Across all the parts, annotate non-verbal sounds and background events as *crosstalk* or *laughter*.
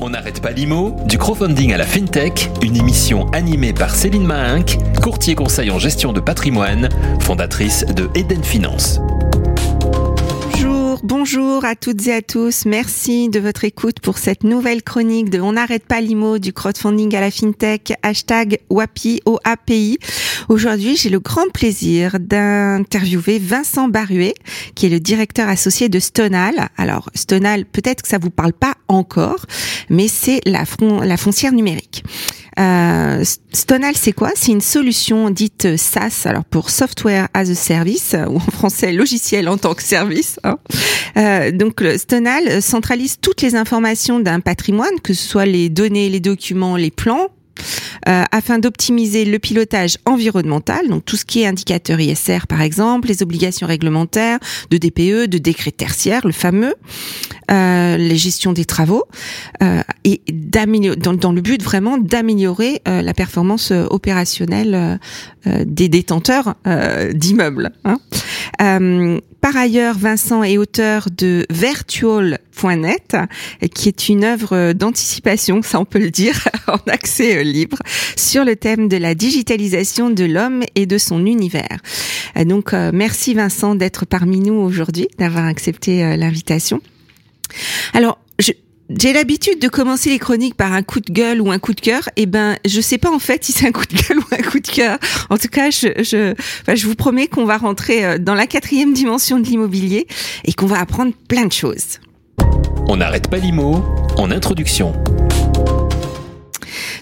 On n'arrête pas l'IMO, du crowdfunding à la FinTech, une émission animée par Céline Mahinck, courtier conseil en gestion de patrimoine, fondatrice de Eden Finance. Bonjour à toutes et à tous. Merci de votre écoute pour cette nouvelle chronique de On n'arrête pas l'IMO du crowdfunding à la FinTech, hashtag WAPI au API. Aujourd'hui, j'ai le grand plaisir d'interviewer Vincent Baruet, qui est le directeur associé de Stonal. Alors, Stonal, peut-être que ça vous parle pas encore, mais c'est la foncière numérique. Euh, Stonal, c'est quoi? C'est une solution dite SaaS, alors pour Software as a Service, *laughs* ou en français logiciel en tant que service. Hein. Euh, donc Stonal centralise toutes les informations d'un patrimoine, que ce soit les données, les documents, les plans, euh, afin d'optimiser le pilotage environnemental, donc tout ce qui est indicateur ISR par exemple, les obligations réglementaires de DPE, de décret tertiaire, le fameux, euh, les gestions des travaux, euh, et dans, le but vraiment d'améliorer la performance opérationnelle des détenteurs d'immeubles. Hein. Par ailleurs, Vincent est auteur de Virtual.net, qui est une œuvre d'anticipation, ça on peut le dire, *laughs* en accès libre, sur le thème de la digitalisation de l'homme et de son univers. Donc, merci Vincent d'être parmi nous aujourd'hui, d'avoir accepté l'invitation. Alors, j'ai l'habitude de commencer les chroniques par un coup de gueule ou un coup de cœur. Et eh ben, je sais pas en fait si c'est un coup de gueule *laughs* ou un coup de cœur. En tout cas, je, je, je vous promets qu'on va rentrer euh, dans la quatrième dimension de l'immobilier et qu'on va apprendre plein de choses. On n'arrête pas l'IMO en introduction.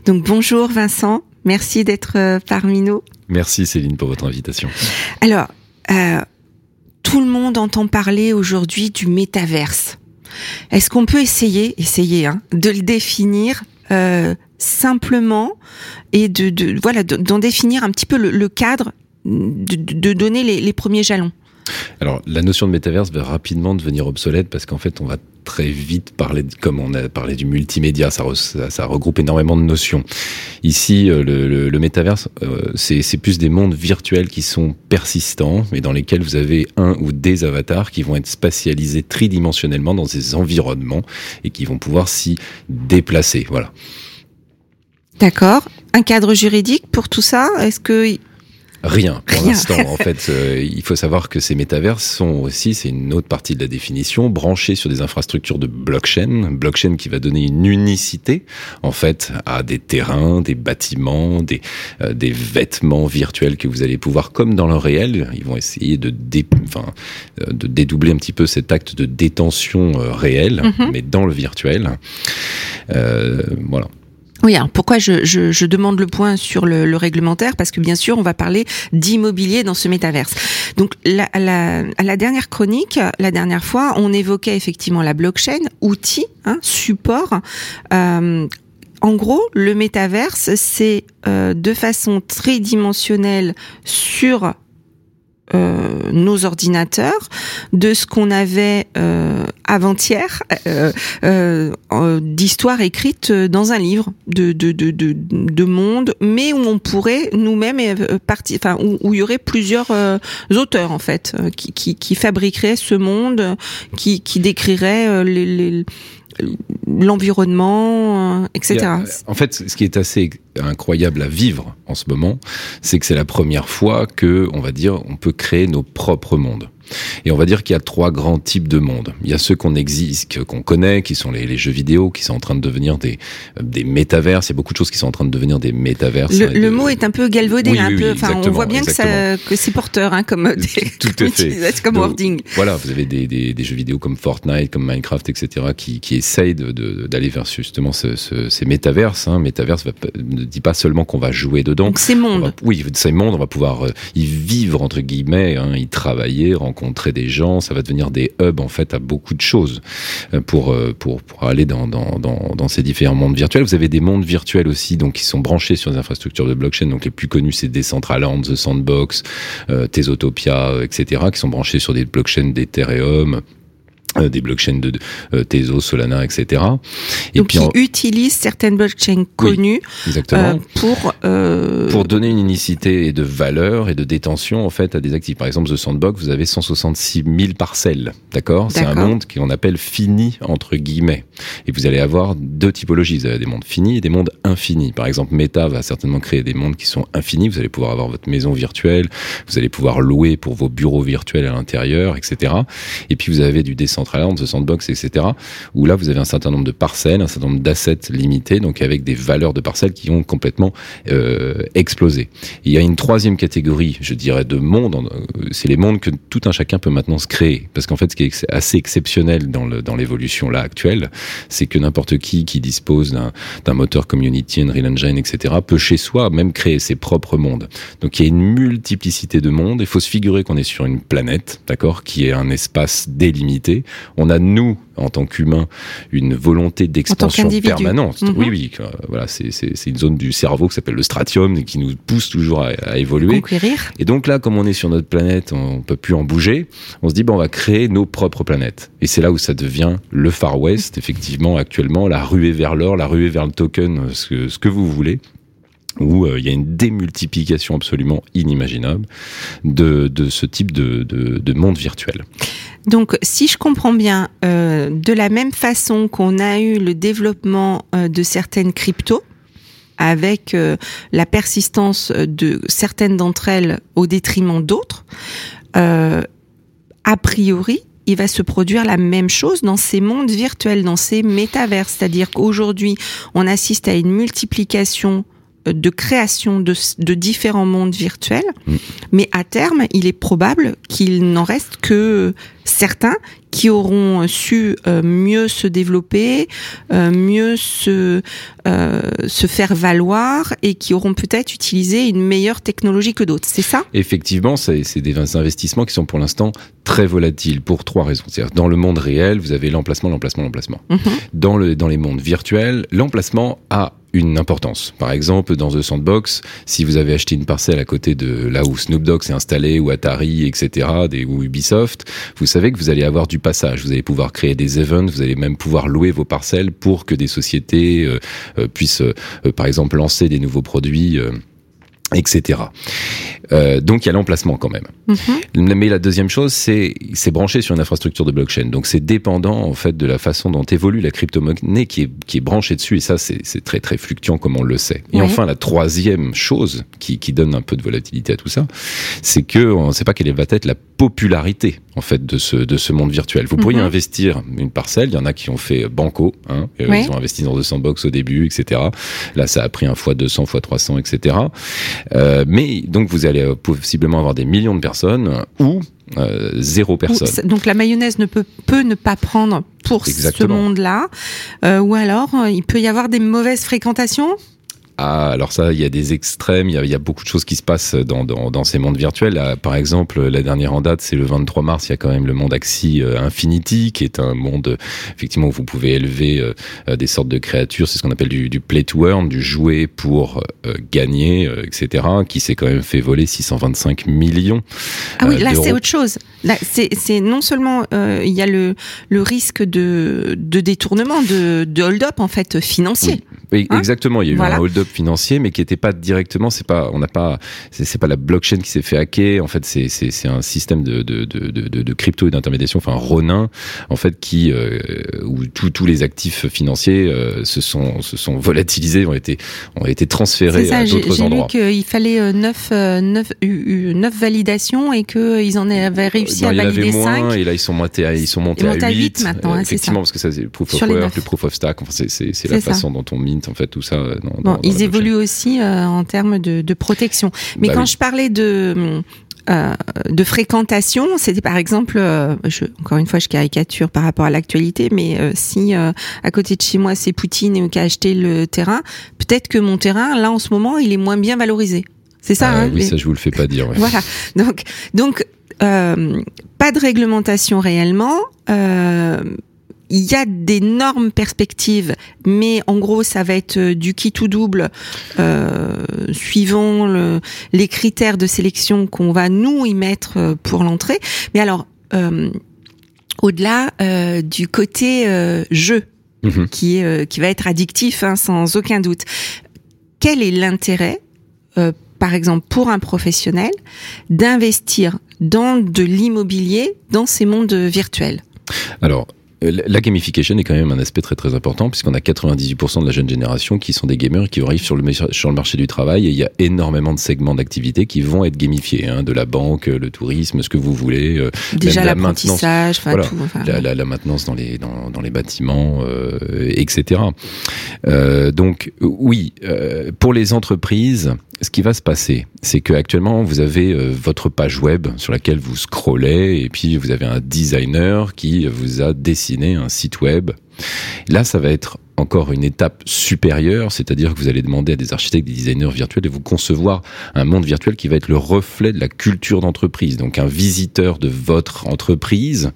Donc bonjour Vincent, merci d'être euh, parmi nous. Merci Céline pour votre invitation. Alors, euh, tout le monde entend parler aujourd'hui du métaverse. Est-ce qu'on peut essayer, hein, de le définir euh, simplement et de, voilà d'en définir un petit peu le, cadre, de, donner les premiers jalons? Alors, la notion de métaverse va rapidement devenir obsolète parce qu'en fait, on va très vite parler, comme on a parlé du multimédia, ça, regroupe énormément de notions. Ici, euh, le, le, métaverse, euh, c'est plus des mondes virtuels qui sont persistants et dans lesquels vous avez un ou des avatars qui vont être spatialisés tridimensionnellement dans ces environnements et qui vont pouvoir s'y déplacer. Voilà. D'accord. Un cadre juridique pour tout ça? Est-ce que Rien pour l'instant. en *laughs* fait, euh, il faut savoir que ces métaverses sont aussi, c'est une autre partie de la définition, branchés sur des infrastructures de blockchain, blockchain qui va donner une unicité en fait à des terrains, des bâtiments, des euh, des vêtements virtuels que vous allez pouvoir, comme dans le réel, ils vont essayer de dé, enfin, euh, de dédoubler un petit peu cet acte de détention réel, mhm. mais dans le virtuel. voilà. Oui, alors pourquoi je, je, je, demande le point sur le, le, réglementaire? Parce que bien sûr, on va parler d'immobilier dans ce métaverse. Donc, la, la, la dernière chronique, la dernière fois, on évoquait effectivement la blockchain, outil, hein, support. Euh, en gros, le métaverse, c'est euh, de façon tridimensionnelle sur euh, nos ordinateurs, de ce qu'on avait euh, avant-hier euh, euh d'histoire écrite dans un livre de, de, de, de, de monde, mais où on pourrait nous-mêmes partir, enfin où, où, il y aurait plusieurs auteurs en fait qui, qui, qui, fabriqueraient ce monde, qui, qui décriraient les, les l'environnement, etc. En fait, ce qui est assez incroyable à vivre en ce moment, c'est que c'est la première fois que, on va dire, on peut créer nos propres mondes. Et on va dire qu'il y a trois grands types de mondes. Il y a ceux qu'on existe, qu'on connaît, qui sont les, jeux vidéo, qui sont en train de devenir des, des métaverses. Il y a beaucoup de choses qui sont en train de devenir des métaverses. Le, mot est un peu galvaudé, un peu. Enfin, on voit bien que, ça, que c'est porteur, hein, comme, des, tout, à fait. comme wording. Voilà, vous avez des, des, jeux vidéo comme Fortnite, comme Minecraft, etc., qui, qui essayent d'aller vers justement ce, ce, ces métaverses. Hein. Métaverse ne dit pas seulement qu'on va jouer dedans. Donc ces mondes. oui, ces mondes, on va pouvoir euh, y vivre entre guillemets, hein, y travailler, rencontrer des gens, ça va devenir des hubs en fait à beaucoup de choses euh, pour euh, pour, aller dans, ces différents mondes virtuels. Vous avez des mondes virtuels aussi qui sont branchés sur des infrastructures de blockchain. Donc les plus connus c'est Decentraland, The Sandbox, euh, Tesotopia, etc. qui sont branchés sur des blockchains d'Ethereum euh, des blockchains de, de Tezos, Solana, etc. Et Donc, puis qui utilisent certaines blockchains connues exactement. pour pour donner une unicité et de valeur et de détention en fait à des actifs. Par exemple, The Sandbox, vous avez 166 000 parcelles, d'accord? C'est un monde qu'on appelle fini entre guillemets. Et vous allez avoir deux typologies. Vous avez des mondes finis et des mondes infinis. Par exemple, Meta va certainement créer des mondes qui sont infinis. Vous allez pouvoir avoir votre maison virtuelle, vous allez pouvoir louer pour vos bureaux virtuels à l'intérieur, etc. Et puis vous avez du Decentraland, The Sandbox, etc. Où là, vous avez un certain nombre de parcelles, un certain nombre d'assets limités, donc avec des valeurs de parcelles qui ont complètement euh, explosé. Il y a une troisième catégorie, je dirais, de mondes. Euh, c'est les mondes que tout un chacun peut maintenant se créer. Parce qu'en fait, ce qui est assez exceptionnel dans l'évolution là actuelle, c'est que n'importe qui qui dispose d'un moteur Community, Unreal Engine, etc., peut chez soi même créer ses propres mondes. Donc il y a une multiplicité de mondes. Il faut se figurer qu'on est sur une planète, d'accord, qui est un espace délimité. On a nous en tant qu'humain une volonté d'expansion permanente. Mhm. Oui, oui, voilà, c'est une zone du cerveau qui s'appelle le stratium et qui nous pousse toujours à, à évoluer. Conquérir. Et donc là, comme on est sur notre planète, on peut plus en bouger. On se dit bon, on va créer nos propres planètes. Et c'est là où ça devient le Far West, effectivement, actuellement, la ruée vers l'or, la ruée vers le token, ce que, ce que vous voulez où euh, il y a une démultiplication absolument inimaginable de, de ce type de, de, de monde virtuel. Donc, si je comprends bien, euh, de la même façon qu'on a eu le développement euh, de certaines cryptos, avec la persistance de certaines d'entre elles au détriment d'autres, a priori, il va se produire la même chose dans ces mondes virtuels, dans ces métavers. C'est-à-dire qu'aujourd'hui, on assiste à une multiplication de création de, de différents mondes virtuels, mm. mais à terme, il est probable qu'il n'en reste que certains qui auront su euh, mieux se développer, euh, mieux se euh, se faire valoir et qui auront peut-être utilisé une meilleure technologie que d'autres. C'est ça? Effectivement, c'est des investissements qui sont pour l'instant très volatiles pour trois raisons. Dans le monde réel, vous avez l'emplacement, l'emplacement, l'emplacement. Mm-hmm. Dans le dans les mondes virtuels, l'emplacement a une importance. Par exemple, dans The Sandbox, si vous avez acheté une parcelle à côté de là où Snoop Dogg s'est installé, ou Atari, etc., ou Ubisoft, vous savez que vous allez avoir du passage. Vous allez pouvoir créer des events, vous allez même pouvoir louer vos parcelles pour que des sociétés euh, euh, puissent, euh, par exemple, lancer des nouveaux produits etc. Euh, donc il y a l'emplacement quand même. Mhm. Mais la deuxième chose, c'est c'est branché sur une infrastructure de blockchain. Donc c'est dépendant en fait de la façon dont évolue la crypto-monnaie qui est qui est branchée dessus. Et ça c'est très très fluctuant comme on le sait. Et enfin la troisième chose qui qui donne un peu de volatilité à tout ça, c'est que on ne sait pas quelle va être la popularité en fait de ce de ce monde virtuel. Vous pourriez mhm. investir une parcelle. Il y en a qui ont fait banco. Hein, euh, Ils ont investi dans 200 box au début, etc. Là ça a pris un fois 200 fois 300, etc. Euh, mais donc vous allez euh, possiblement avoir des millions de personnes ou euh, zéro personne. Donc la mayonnaise ne peut, peut ne pas prendre pour ce monde-là. Euh, ou alors, il peut y avoir des mauvaises fréquentations? Ah, alors ça, il y a des extrêmes, il y a, il y a beaucoup de choses qui se passent dans, dans, dans ces mondes virtuels. par exemple, la dernière en date, c'est le 23 mars, il y a quand même le monde Axie euh, Infinity, qui est un monde, effectivement, où vous pouvez élever euh, euh, des sortes de créatures, c'est ce qu'on appelle du, du, play to earn, du jouer pour gagner, etc., qui s'est quand même fait voler 625 millions. Ah oui, là c'est autre chose. Là, c'est non seulement il y a le, le risque de, de détournement, de, de hold-up, en fait, financier. Oui, hein exactement. Il y a eu un hold-up financier, mais qui n'était pas directement. C'est pas, on n'a pas, c'est pas la blockchain qui s'est fait hacker. En fait, c'est c'est un système de de de de, de crypto et d'intermédiation, enfin Ronin, en fait, qui euh, où tous les actifs financiers euh, se sont se sont volatilisés, ont été ont été transférés à d'autres endroits. J'ai lu qu'il fallait 9 euh, 9 9 validations et que ils en avaient réussi à valider 5. Et là, ils sont montés à, ils sont montés, à 8. maintenant. Hein, effectivement, parce que ça c'est proof of work, le proof of stack. Enfin, c'est la façon dont on mint en fait tout ça. bon, ils évoluent aussi euh, en termes de, de protection. Mais bah quand je parlais de euh, de fréquentation, c'était par exemple, euh, je, encore une fois, je caricature par rapport à l'actualité, mais euh, si à côté de chez moi c'est Poutine qui a acheté le terrain, peut-être que mon terrain, là en ce moment, il est moins bien valorisé. C'est ça. Ah hein, oui, ça je vous le fais pas dire. Ouais. Voilà. Donc, donc pas de réglementation réellement. Il y a d'énormes perspectives, mais en gros, ça va être euh, du qui tout double, euh, suivant le, les critères de sélection qu'on va nous y mettre euh, pour l'entrée. Mais alors, euh, au-delà du côté jeu mhm. qui qui va être addictif hein, sans aucun doute. Quel est l'intérêt par exemple pour un professionnel d'investir dans de l'immobilier dans ces mondes virtuels? Alors la gamification est quand même un aspect très très important puisqu'on a 98% de la jeune génération qui sont des gamers qui arrivent sur le, sur le marché du travail et il y a énormément de segments d'activité qui vont être gamifiés, hein, de la banque, le tourisme, ce que vous voulez. Euh, Déjà l'apprentissage, tout. la, la, la, maintenance dans les dans, dans les bâtiments, euh, etc. Euh, donc oui, euh, pour les entreprises, ce qui va se passer, c'est que actuellement vous avez euh, votre page web sur laquelle vous scrollez et puis vous avez un designer qui vous a dessiné un site web. Là, ça va être encore une étape supérieure, c'est-à-dire que vous allez demander à des architectes, des designers virtuels de vous concevoir un monde virtuel qui va être le reflet de la culture d'entreprise. Donc un visiteur de votre entreprise,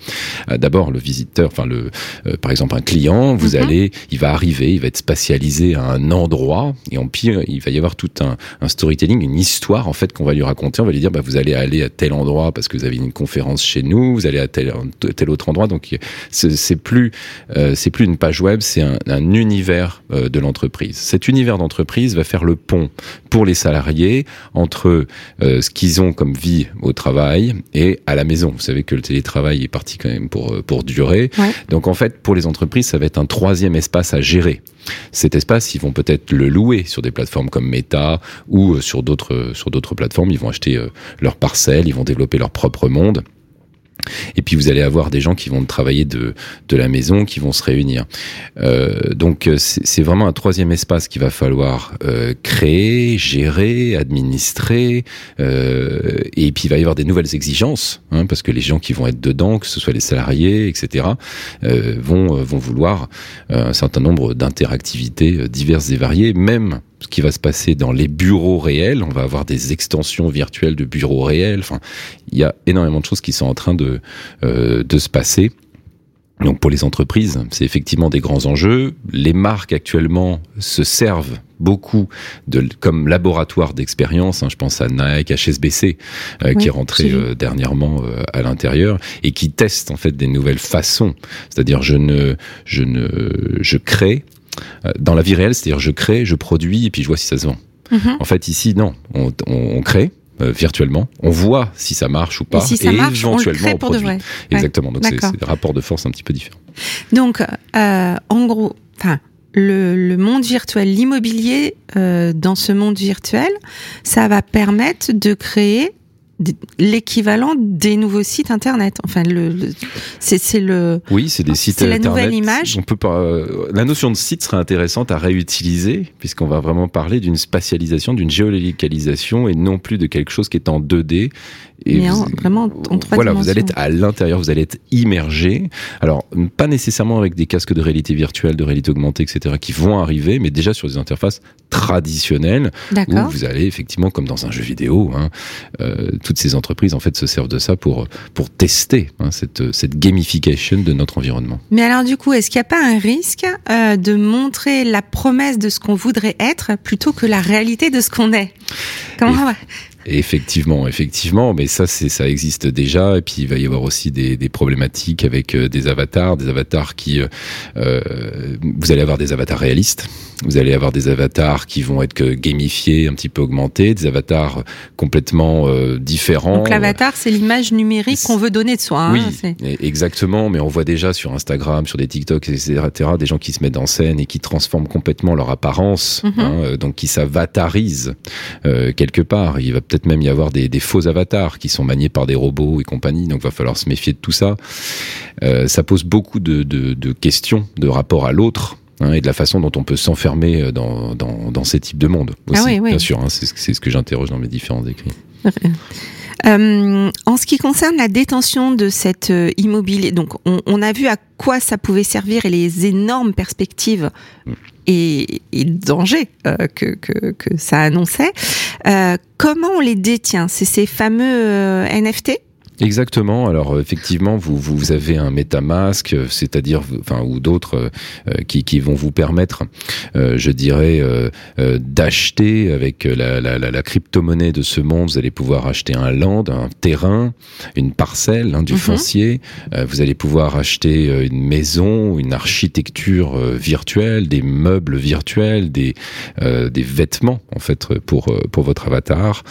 euh, d'abord le visiteur, enfin le, euh, par exemple un client, vous mhm. allez, il va arriver, il va être spatialisé à un endroit et en pire, il va y avoir tout un, un storytelling, une histoire en fait qu'on va lui raconter. On va lui dire, bah, vous allez aller à tel endroit parce que vous avez une conférence chez nous, vous allez à tel, tel autre endroit. Donc c'est plus, euh, c'est plus une page web, c'est un, un univers euh, de l'entreprise. Cet univers d'entreprise va faire le pont pour les salariés entre euh, ce qu'ils ont comme vie au travail et à la maison. Vous savez que le télétravail est parti quand même pour, euh, pour durer. Donc en fait, pour les entreprises, ça va être un troisième espace à gérer. Cet espace, ils vont peut-être le louer sur des plateformes comme Meta ou sur d'autres sur d'autres plateformes. Ils vont acheter leurs parcelles, ils vont développer leur propre monde. Et puis vous allez avoir des gens qui vont travailler de, la maison, qui vont se réunir. Euh, donc c'est vraiment un troisième espace qu'il va falloir euh, créer, gérer, administrer. Euh, et puis il va y avoir des nouvelles exigences, hein, parce que les gens qui vont être dedans, que ce soit les salariés, etc., euh, vont, vouloir un certain nombre d'interactivités diverses et variées, même ce qui va se passer dans les bureaux réels. On va avoir des extensions virtuelles de bureaux réels. Il y a énormément de choses qui sont en train de, euh, de se passer. Donc pour les entreprises, c'est effectivement des grands enjeux. Les marques actuellement se servent beaucoup de comme laboratoire d'expérience. Hein, je pense à Nike, HSBC, euh, qui est rentré euh, dernièrement euh, à l'intérieur et qui teste en fait des nouvelles façons. C'est-à-dire je ne je ne je crée dans la vie réelle, c'est-à-dire je crée, je produis et puis je vois si ça se vend. Mhm. En fait, ici, non, on, on, crée. Euh, virtuellement, on voit si ça marche ou pas, et, éventuellement on, produit. Exactement. Donc c'est des rapports de force un petit peu différents. Donc, euh, en gros, enfin, le, le, monde virtuel, l'immobilier euh, dans ce monde virtuel, ça va permettre de créer l'équivalent des nouveaux sites internet. Enfin, le, c'est le. Oui, c'est des sites internet. La nouvelle image. On peut pas. Euh, la notion de site serait intéressante à réutiliser puisqu'on va vraiment parler d'une spatialisation, d'une géolocalisation et non plus de quelque chose qui est en 2D et vraiment en trois Voilà, vous allez être à l'intérieur, vous allez être immergé. Alors, pas nécessairement avec des casques de réalité virtuelle, de réalité augmentée, etc., qui vont arriver, mais déjà sur des interfaces traditionnelles, où vous allez effectivement, comme dans un jeu vidéo, hein, euh, toutes ces entreprises en fait se servent de ça pour pour tester hein, cette cette gamification de notre environnement. Mais alors du coup, est-ce qu'il n'y a pas un risque euh, de montrer la promesse de ce qu'on voudrait être plutôt que la réalité de ce qu'on est? Comment Effectivement, effectivement, mais ça, c'est ça existe déjà. Et puis il va y avoir aussi des, des problématiques avec euh, des avatars, des avatars qui, euh, euh, vous allez avoir des avatars réalistes, vous allez avoir des avatars qui vont être gamifiés, un petit peu augmentés, des avatars complètement euh, différents. Donc l'avatar, c'est l'image numérique qu'on veut donner de soi. Hein, oui, exactement. Mais on voit déjà sur Instagram, sur des TikTok, etc., des gens qui se mettent en scène et qui transforment complètement leur apparence, mhm. hein, donc qui s'avatarisent quelque part. Il va peut-être même y avoir des, faux avatars qui sont maniés par des robots et compagnie, donc va falloir se méfier de tout ça. Euh, ça pose beaucoup de, questions de rapport à l'autre. Hein, et de la façon dont on peut s'enfermer euh, dans, ces types de monde aussi, ah bien sûr. Hein, c'est ce que j'interroge dans mes différents écrits. Euh, en ce qui concerne la détention de cet immobilier, donc on, a vu à quoi ça pouvait servir et les énormes perspectives mm et, et danger euh, que, que, que, ça annonçait. Euh, comment on les détient C'est ces fameux euh, NFT Exactement. Alors effectivement, vous vous avez un MetaMask, c'est-à-dire enfin ou d'autres qui, qui vont vous permettre, je dirais, d'acheter avec la, la, la, la crypto-monnaie de ce monde. Vous allez pouvoir acheter un land, un terrain, une parcelle, hein, du mhm. foncier. vous allez pouvoir acheter une maison, une architecture virtuelle, des meubles virtuels, des des vêtements en fait pour pour votre avatar.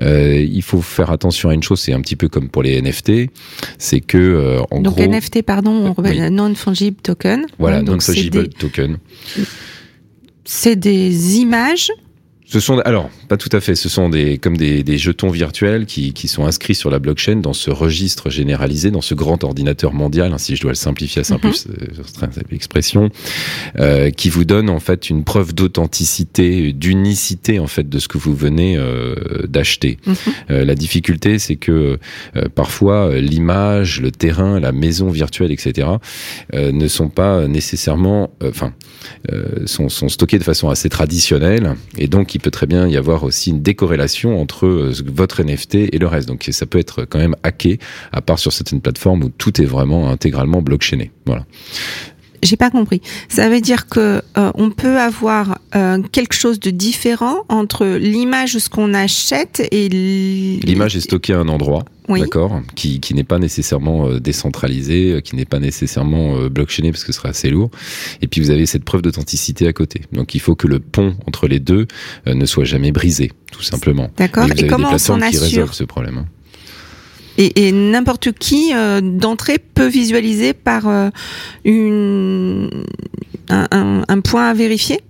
il faut faire attention à une chose, c'est un petit peu comme pour les NFT, c'est que euh, en Donc NFT, pardon, on non fungible token. Voilà, non fungible token. C'est des images ce sont alors pas tout à fait. Ce sont des comme des, des jetons virtuels qui, qui sont inscrits sur la blockchain dans ce registre généralisé, dans ce grand ordinateur mondial, hein, si je dois le simplifier à simple mm expression, euh, qui vous donne en fait une preuve d'authenticité, d'unicité en fait de ce que vous venez euh, d'acheter. Mhm. euh, la difficulté, c'est que euh, parfois l'image, le terrain, la maison virtuelle, etc., euh, ne sont pas nécessairement, enfin, sont, sont stockés de façon assez traditionnelle et donc il peut très bien y avoir aussi une décorrélation entre euh, votre NFT et le reste. Donc ça peut être quand même hacké, à part sur certaines plateformes où tout est vraiment intégralement blockchainé. Voilà. J'ai pas compris. Ça veut dire que euh, on peut avoir euh, quelque chose de différent entre l'image, ce qu'on achète et l'image est stockée à un endroit d'accord, qui, qui n'est pas nécessairement euh, décentralisé, euh, qui n'est pas nécessairement euh, blockchainé parce que ce serait assez lourd. Et puis vous avez cette preuve d'authenticité à côté. Donc il faut que le pont entre les deux ne soit jamais brisé, tout simplement. D'accord. Et, comment on s'en assure? ce problème hein. Et, n'importe qui d'entrée peut visualiser par une, un, un, un point à vérifier?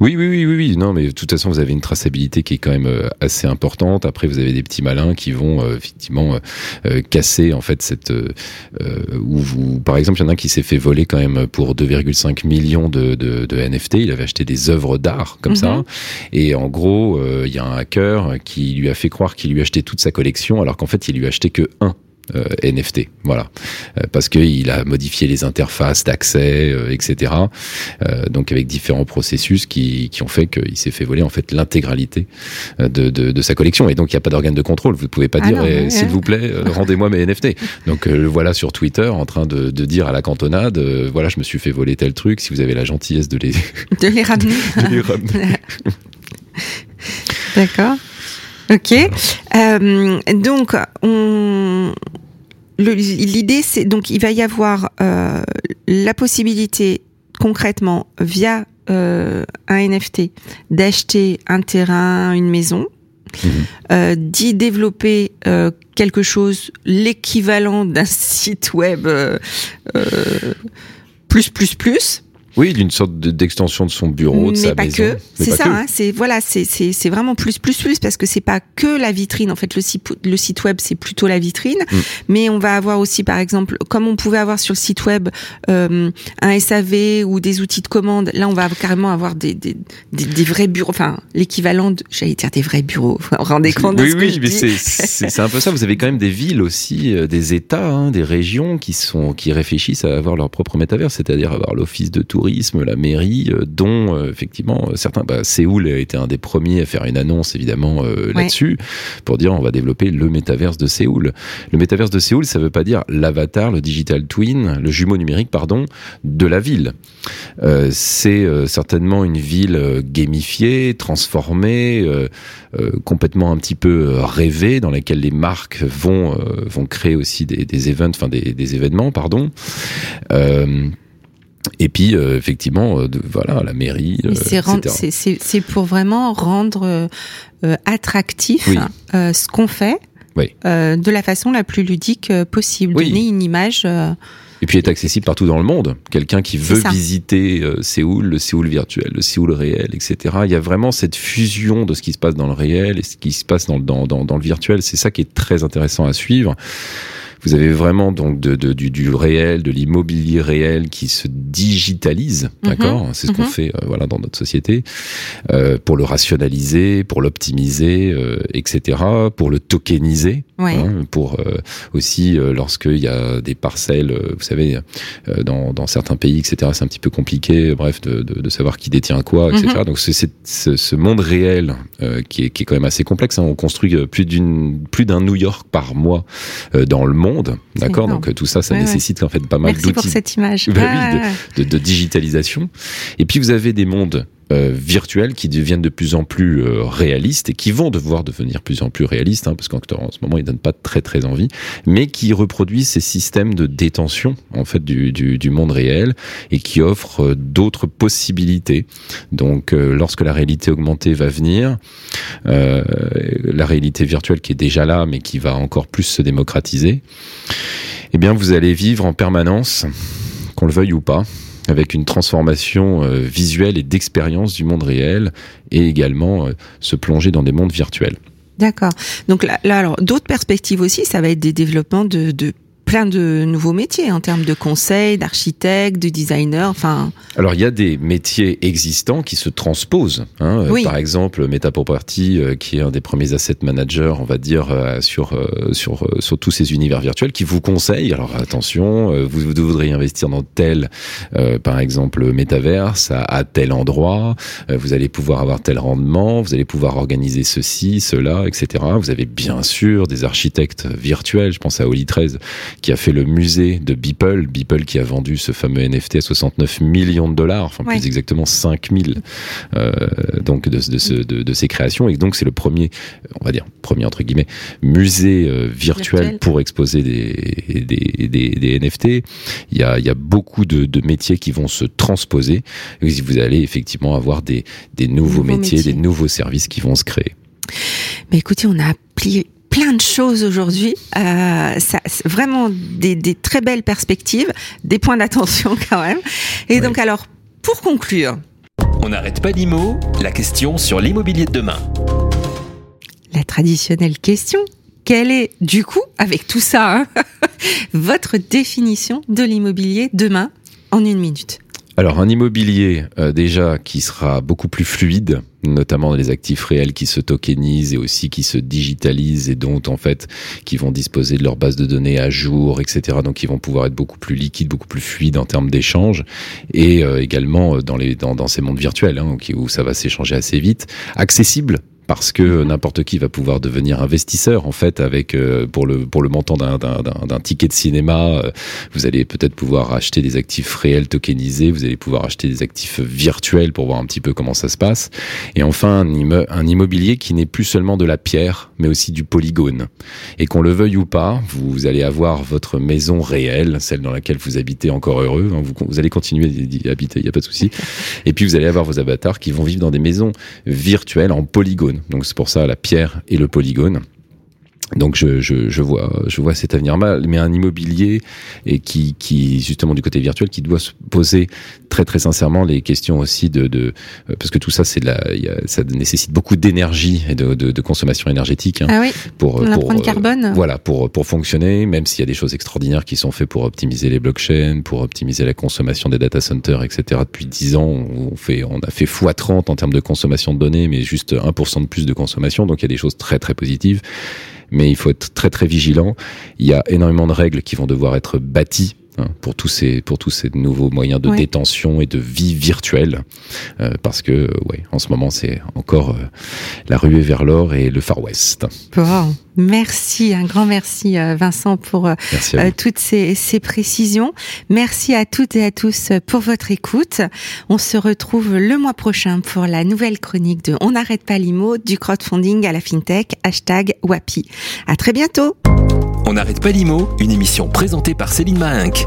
Oui, oui, oui, oui, oui. Non, mais de toute façon, vous avez une traçabilité qui est quand même euh, assez importante. Après, vous avez des petits malins qui vont euh, effectivement euh, casser en fait cette. où vous, par exemple, il y en a un qui s'est fait voler quand même pour 2,5 millions de, de, de, NFT. Il avait acheté des œuvres d'art comme ça, mhm. et en gros, il y a un hacker qui lui a fait croire qu'il lui achetait toute sa collection, alors qu'en fait, il lui achetait que un euh, NFT, voilà, euh, parce qu'il a modifié les interfaces d'accès, euh, etc. donc avec différents processus qui, qui ont fait qu'il s'est fait voler en fait l'intégralité de, de, de, sa collection. Et donc il n'y a pas d'organe de contrôle. Vous ne pouvez pas ah dire eh, s'il vous plaît rendez-moi mes NFT. Donc le voilà sur Twitter en train de, de dire à la cantonade voilà je me suis fait voler tel truc. Si vous avez la gentillesse de les *laughs* de les ramener. *laughs* de les ramener. *laughs* D'accord. Ok. Donc, on, l'idée, c'est donc il va y avoir euh, la possibilité concrètement via euh, un NFT d'acheter un terrain, une maison, mhm. euh, d'y développer quelque chose, l'équivalent d'un *laughs* site web plus plus plus oui, d'une sorte d'extension de son bureau, de mais sa pas Que. C'est ça, hein, c'est voilà, c'est c'est vraiment plus plus plus parce que c'est pas que la vitrine. En fait, le site le site web c'est plutôt la vitrine, mm. mais on va avoir aussi par exemple, comme on pouvait avoir sur le site web euh, un SAV ou des outils de commande. Là, on va carrément avoir des des, des, vrais bureaux, enfin l'équivalent, j'allais dire des vrais bureaux. *laughs* Vous vous rendez compte Oui, de ce oui, que mais c'est un peu ça. Vous avez quand même des villes aussi, euh, des États, hein, des régions qui sont qui réfléchissent à avoir leur propre métavers, c'est-à-dire avoir l'office de tourisme la mairie, euh, dont euh, effectivement certains. Bah, Séoul a été un des premiers à faire une annonce évidemment euh, là-dessus pour dire on va développer le métaverse de Séoul. Le métaverse de Séoul, ça veut pas dire l'avatar, le digital twin, le jumeau numérique, pardon, de la ville. c'est certainement une ville gamifiée, transformée, complètement un petit peu rêvée, dans laquelle les marques vont vont créer aussi des, des events, enfin des, des événements, pardon. Et puis euh, effectivement, euh, de, voilà, la mairie. Euh, c'est pour vraiment rendre attractif ce qu'on fait de la façon la plus ludique possible, donner une image. Et puis être accessible partout dans le monde. Quelqu'un qui veut visiter Séoul, le Séoul virtuel, le Séoul réel, etc. Il y a vraiment cette fusion de ce qui se passe dans le réel et ce qui se passe dans, dans, dans, dans le virtuel. C'est ça qui est très intéressant à suivre. Vous avez vraiment donc de, de, du, du, réel, de l'immobilier réel qui se digitalise, mhm. d'accord? C'est ce qu'on mhm. fait euh, voilà dans notre société euh, pour le rationaliser, pour l'optimiser, euh, etc. Pour le tokeniser, hein, pour aussi lorsqu'il y a des parcelles, vous savez, dans, dans certains pays, etc. C'est un petit peu compliqué, bref, de, de, de savoir qui détient quoi, etc. Mhm. Donc c'est ce, ce, monde réel qui est, qui, est, quand même assez complexe. Hein. On construit plus d'une plus d'un New York par mois dans le monde, d'accord Donc tout ça, ça nécessite en fait pas mal d'outils. Merci pour cette image. *laughs* Bah ah. de, de, de, digitalisation. Et puis vous avez des mondes euh, qui deviennent de plus en plus euh, réalistes et qui vont devoir devenir de plus en plus réalistes, hein, parce qu'en ce moment ils donnent pas très très envie, mais qui reproduisent ces systèmes de détention en fait du, du, du monde réel et qui offrent euh, d'autres possibilités. Donc lorsque la réalité augmentée va venir, la réalité virtuelle qui est déjà là, mais qui va encore plus se démocratiser, eh bien vous allez vivre en permanence, qu'on le veuille ou pas, avec une transformation euh, visuelle et d'expérience du monde réel et également euh, se plonger dans des mondes virtuels. D'accord. Donc là, alors d'autres perspectives aussi, ça va être des développements de plein de nouveaux métiers en termes de conseils, d'architectes, de designers, enfin. Alors il y a des métiers existants qui se transposent. Hein. Euh, par exemple, Metaproperty, euh, qui est un des premiers asset managers, on va dire euh, sur sur sur tous ces univers virtuels, qui vous conseille. Alors attention, vous, vous voudriez investir dans tel, par exemple, métaverse à, à, tel endroit. vous allez pouvoir avoir tel rendement. Vous allez pouvoir organiser ceci, cela, etc. Vous avez bien sûr des architectes virtuels. Je pense à Oli 13 qui a fait le musée de Beeple, Beeple qui a vendu ce fameux NFT à 69 millions de dollars, enfin plus exactement 5000 euh, donc de, de, de, de, ses créations. Et donc c'est le premier, on va dire premier entre guillemets, musée euh, virtuel, pour exposer des, des, des, des, NFT. Il y a, il y a beaucoup de, de métiers qui vont se transposer. Et vous allez effectivement avoir des, des nouveaux, métiers, des nouveaux services qui vont se créer. Mais écoutez, on a appris plein de choses aujourd'hui. Euh, ça, vraiment des, des, très belles perspectives, des points d'attention *laughs* quand même. Et donc alors, pour conclure. On n'arrête pas l'IMO, la question sur l'immobilier de demain. La traditionnelle question. Quelle est, du coup, avec tout ça, hein, *laughs* votre définition de l'immobilier demain en une minute? Alors un immobilier euh, déjà qui sera beaucoup plus fluide, notamment les actifs réels qui se tokenisent et aussi qui se digitalisent et dont en fait qui vont disposer de leur base de données à jour, etc. Donc qui vont pouvoir être beaucoup plus liquides, beaucoup plus fluides en termes d'échange et euh, également euh, dans les dans, dans ces mondes virtuels hein, où ça va s'échanger assez vite, accessible parce que n'importe qui va pouvoir devenir investisseur en fait avec euh, pour le pour le montant d'un ticket de cinéma euh, vous allez peut-être pouvoir acheter des actifs réels tokenisés vous allez pouvoir acheter des actifs virtuels pour voir un petit peu comment ça se passe. Et enfin un, un immobilier qui n'est plus seulement de la pierre mais aussi du polygone. Et qu'on le veuille ou pas vous, allez avoir votre maison réelle celle dans laquelle vous habitez encore heureux hein, vous, vous allez continuer d'y habiter il y a pas de souci. Et puis vous allez avoir vos avatars qui vont vivre dans des maisons virtuelles en polygone donc c'est pour ça la pierre et le polygone. Donc je, je, je, vois je vois cet avenir mal, mais un immobilier et qui qui justement du côté virtuel qui doit se poser très très sincèrement les questions aussi de, de euh, parce que tout ça c'est la y a, ça nécessite beaucoup d'énergie et de, de, de, consommation énergétique hein, ah oui, pour pour euh, carbone. voilà pour pour fonctionner même s'il y a des choses extraordinaires qui sont faites pour optimiser les blockchains pour optimiser la consommation des data centers etc depuis 10 ans on fait on a fait x 30 en termes de consommation de données mais juste 1% de plus de consommation. Donc il y a des choses très très positives mais il faut être très très vigilant. Il y a énormément de règles qui vont devoir être bâties Hein, pour tous ces pour tous ces nouveaux moyens de détention et de vie virtuelle euh, parce que ouais en ce moment c'est encore euh, la ruée vers l'or et le Far West. Bon, merci un grand merci euh, Vincent pour toutes ces, ces précisions. Merci à toutes et à tous pour votre écoute. On se retrouve le mois prochain pour la nouvelle chronique de On n'arrête pas l'IMO du crowdfunding à la fintech hashtag Wapi. À très bientôt. On n'arrête pas l'IMO, une émission présentée par Céline Mahinck.